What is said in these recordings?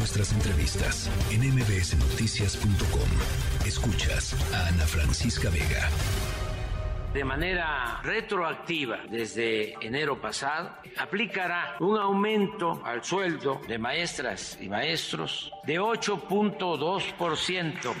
nuestras entrevistas en mbsnoticias.com. Escuchas a Ana Francisca Vega de manera retroactiva desde enero pasado, aplicará un aumento al sueldo de maestras y maestros de 8.2%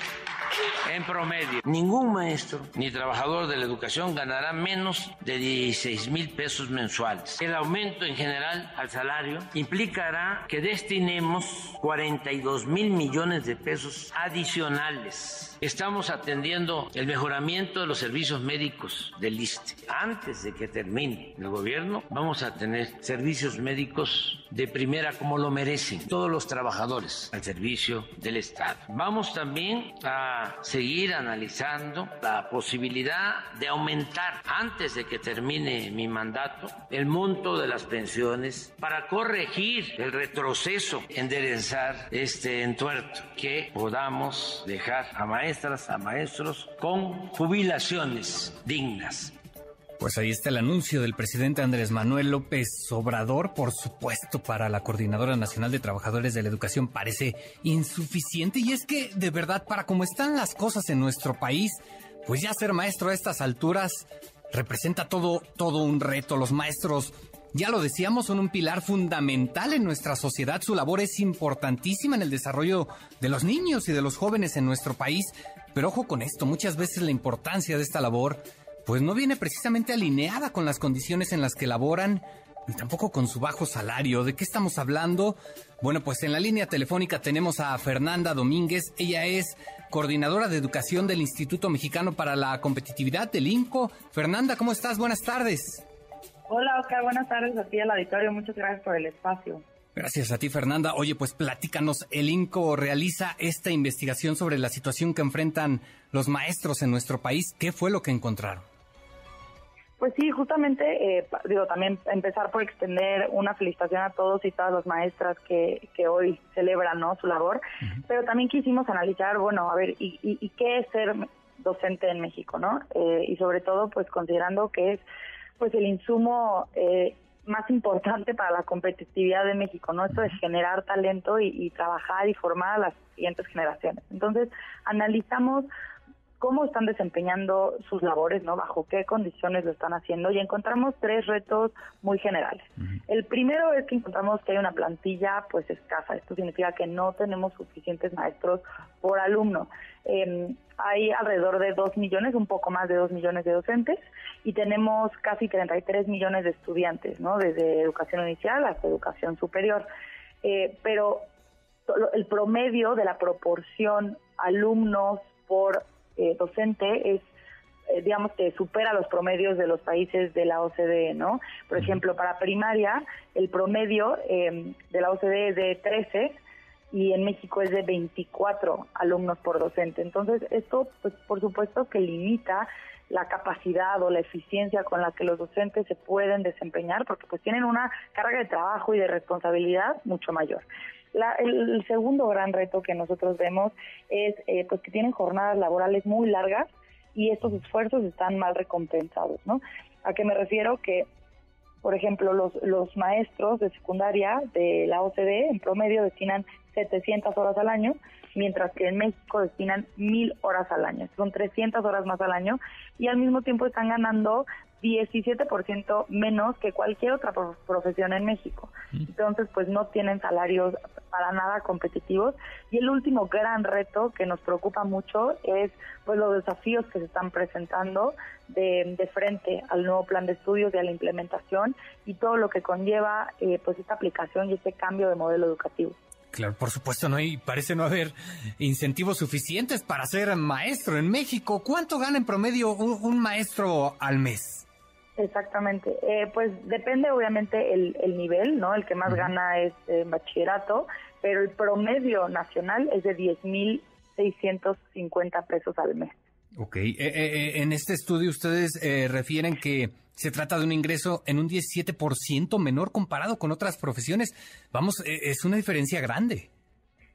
en promedio. Ningún maestro ni trabajador de la educación ganará menos de 16 mil pesos mensuales. El aumento en general al salario implicará que destinemos 42 mil millones de pesos adicionales. Estamos atendiendo el mejoramiento de los servicios médicos del ISTE. Antes de que termine el gobierno, vamos a tener servicios médicos de primera como lo merecen todos los trabajadores al servicio del Estado. Vamos también a seguir analizando la posibilidad de aumentar antes de que termine mi mandato el monto de las pensiones para corregir el retroceso, enderezar este entuerto, que podamos dejar a maestras, a maestros con jubilaciones dignas. Pues ahí está el anuncio del presidente Andrés Manuel López Obrador. Por supuesto, para la Coordinadora Nacional de Trabajadores de la Educación parece insuficiente. Y es que, de verdad, para cómo están las cosas en nuestro país, pues ya ser maestro a estas alturas representa todo, todo un reto. Los maestros, ya lo decíamos, son un pilar fundamental en nuestra sociedad. Su labor es importantísima en el desarrollo de los niños y de los jóvenes en nuestro país. Pero ojo con esto, muchas veces la importancia de esta labor pues no viene precisamente alineada con las condiciones en las que laboran, ni tampoco con su bajo salario. ¿De qué estamos hablando? Bueno, pues en la línea telefónica tenemos a Fernanda Domínguez. Ella es coordinadora de educación del Instituto Mexicano para la Competitividad del INCO. Fernanda, ¿cómo estás? Buenas tardes. Hola, Oscar. Buenas tardes a ti al auditorio. Muchas gracias por el espacio. Gracias a ti, Fernanda. Oye, pues platícanos, el INCO realiza esta investigación sobre la situación que enfrentan los maestros en nuestro país. ¿Qué fue lo que encontraron? Pues sí, justamente, eh, digo, también empezar por extender una felicitación a todos y todas las maestras que, que hoy celebran ¿no? su labor, pero también quisimos analizar, bueno, a ver, ¿y, y, qué es ser docente en México, no? Eh, y sobre todo, pues considerando que es pues el insumo eh, más importante para la competitividad de México, ¿no? Esto es generar talento y, y trabajar y formar a las siguientes generaciones. Entonces, analizamos cómo están desempeñando sus labores, ¿no? Bajo qué condiciones lo están haciendo y encontramos tres retos muy generales. El primero es que encontramos que hay una plantilla pues escasa. Esto significa que no tenemos suficientes maestros por alumno. Em, hay alrededor de dos millones, un poco más de dos millones de docentes y tenemos casi 33 millones de estudiantes, ¿no? Desde educación inicial hasta educación superior. Eh, pero el promedio de la proporción alumnos por eh, docente es eh, digamos que supera los promedios de los países de la OCDE, ¿no? Por ejemplo, para primaria, el promedio em, de la OCDE es de 13 y en México es de 24 alumnos por docente. Entonces, esto, pues, por supuesto que limita la capacidad o la eficiencia con la que los docentes se pueden desempeñar, porque pues tienen una carga de trabajo y de responsabilidad mucho mayor el, segundo gran reto que nosotros vemos es eh, pues que tienen jornadas laborales muy largas y estos esfuerzos están mal recompensados, ¿no? ¿A qué me refiero? Que, por ejemplo, los, los maestros de secundaria de la OCDE en promedio destinan 700 horas al año, mientras que en México destinan 1000 horas al año. Son 300 horas más al año y al mismo tiempo están ganando 17% menos que cualquier otra profesión en México. Mm. Entonces, pues no tienen salarios para nada competitivos. Y el último gran reto que nos preocupa mucho es pues los desafíos que se están presentando de, de frente al nuevo plan de estudios y a la implementación y todo lo que conlleva eh, pues esta aplicación y este cambio de modelo educativo. Claro, por supuesto, no hay, parece no haber incentivos suficientes para ser maestro en México. ¿Cuánto gana en promedio un maestro al mes? Exactamente. Eh, pues depende obviamente el, el, nivel, ¿no? El que más gana es eh, bachillerato, pero el promedio nacional es de 10.650 pesos al mes. Ok. Eh, en este estudio ustedes refieren que se trata de un ingreso en un 17% menor comparado con otras profesiones. Vamos, es una diferencia grande.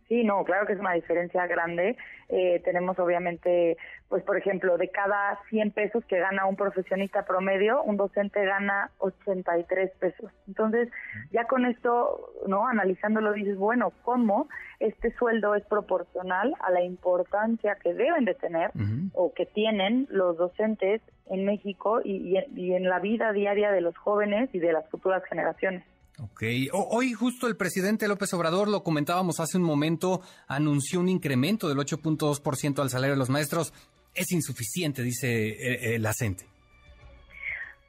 Sí, no, claro que es una diferencia grande. Eh, tenemos obviamente, pues por ejemplo, de cada 100 pesos que gana un profesionista promedio, un docente gana 83 pesos. Entonces, ya con esto, ¿no? Analizándolo dices, bueno, ¿cómo este sueldo es proporcional a la importancia que deben de tener o que tienen los docentes en México y en la vida diaria de los jóvenes y de las futuras generaciones? Ok, hoy justo el presidente López Obrador, lo comentábamos hace un momento, anunció un incremento del 8.2% al salario de los maestros. Es insuficiente, dice eh, el acente.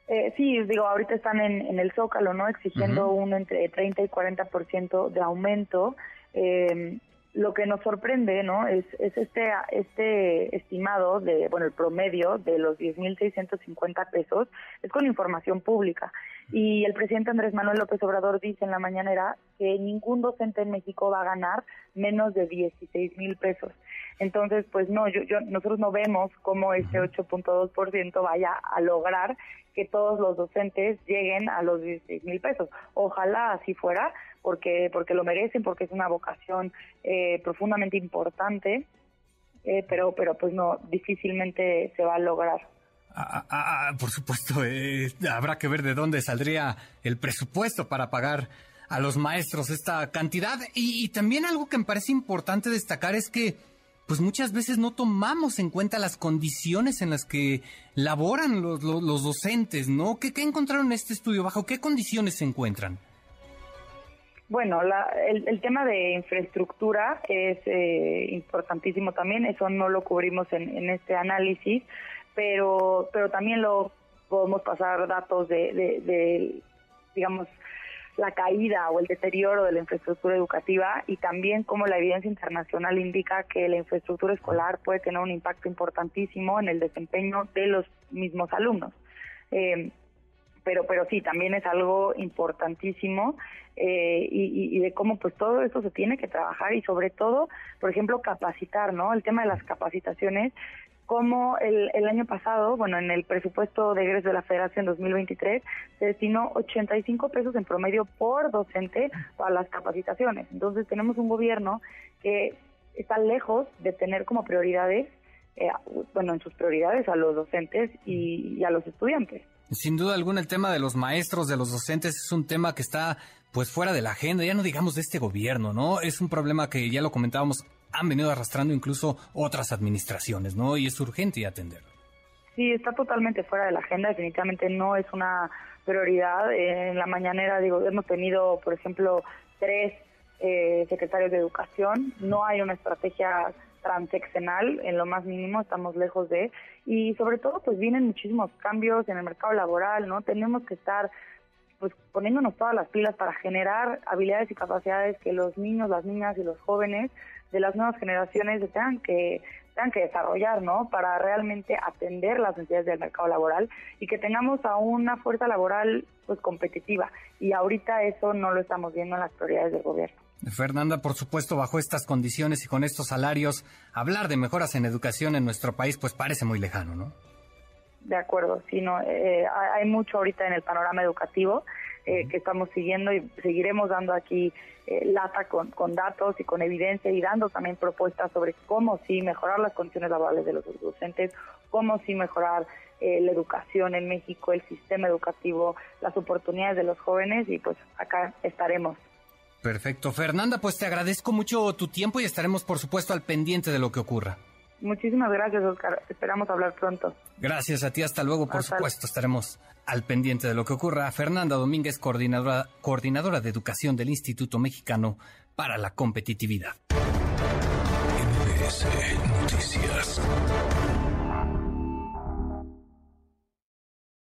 Eh, sí, digo, ahorita están en, el Zócalo, ¿no? Exigiendo un entre 30 y 40% de aumento. Eh, lo que nos sorprende, ¿no? Es, es este este estimado de, bueno, el promedio de los 10.650 pesos es con información pública. Y el presidente Andrés Manuel López Obrador dice en la mañanera que ningún docente en México va a ganar menos de 16 mil pesos. Entonces, pues no, yo, yo, nosotros no vemos cómo ese 8.2% vaya a lograr que todos los docentes lleguen a los 16 mil pesos. Ojalá así fuera, porque, porque lo merecen, porque es una vocación eh, profundamente importante, eh, pero, pero pues no, difícilmente se va a lograr. Ah, ah, ah, por supuesto, eh, habrá que ver de dónde saldría el presupuesto para pagar a los maestros esta cantidad. Y, también algo que me parece importante destacar es que, pues muchas veces no tomamos en cuenta las condiciones en las que laboran los, los, docentes, ¿no? ¿Qué, ¿Qué, encontraron en este estudio? ¿Bajo qué condiciones se encuentran? Bueno, el, tema de infraestructura es eh, importantísimo también, eso no lo cubrimos en, este análisis, pero, pero también lo podemos pasar datos de, de, digamos, la caída o el deterioro de la infraestructura educativa y también como la evidencia internacional indica que la infraestructura escolar puede tener un impacto importantísimo en el desempeño de los mismos alumnos. Eh, pero pero sí también es algo importantísimo eh, y, de cómo pues todo esto se tiene que trabajar y sobre todo por ejemplo capacitar no el tema de las capacitaciones como el, el año pasado, bueno, en el presupuesto de egreso de la Federación 2023, se destinó 85 pesos en promedio por docente para las capacitaciones. Entonces tenemos un gobierno que está lejos de tener como prioridades, eh, bueno, en sus prioridades a los docentes y a los estudiantes. Sin duda alguna el tema de los maestros, de los docentes, es un tema que está pues fuera de la agenda, ya no digamos de este gobierno, ¿no? Es un problema que ya lo comentábamos, han venido arrastrando incluso otras administraciones, ¿no? Y es urgente atenderlo. Sí, está totalmente fuera de la agenda, definitivamente no es una prioridad. En la mañanera, digo, hemos tenido, por ejemplo, tres eh, secretarios de educación, no hay una estrategia transeccional en lo más mínimo, estamos lejos de, y sobre todo pues vienen muchísimos cambios en el mercado laboral, ¿no? Tenemos que estar pues poniéndonos todas las pilas para generar habilidades y capacidades que los niños, las niñas y los jóvenes de las nuevas generaciones tengan que tengan que desarrollar, ¿no? Para realmente atender las necesidades del mercado laboral y que tengamos a una fuerza laboral pues competitiva y ahorita eso no lo estamos viendo en las prioridades del gobierno. Fernanda, por supuesto, bajo estas condiciones y con estos salarios, hablar de mejoras en educación en nuestro país, pues parece muy lejano, ¿no? De acuerdo, sí, no, eh, hay mucho ahorita en el panorama educativo eh, que estamos siguiendo y seguiremos dando aquí eh, lata con, con, datos y con evidencia y dando también propuestas sobre cómo sí mejorar las condiciones laborales de los docentes, cómo sí mejorar la educación en México, el sistema educativo, las oportunidades de los jóvenes y pues acá estaremos. Perfecto. Fernanda, pues te agradezco mucho tu tiempo y estaremos, por supuesto, al pendiente de lo que ocurra. Muchísimas gracias, Oscar. Esperamos hablar pronto. Gracias a ti. Hasta luego, por supuesto. Estaremos al pendiente de lo que ocurra. Fernanda Domínguez, coordinadora, coordinadora de educación del Instituto Mexicano para la Competitividad. Noticias.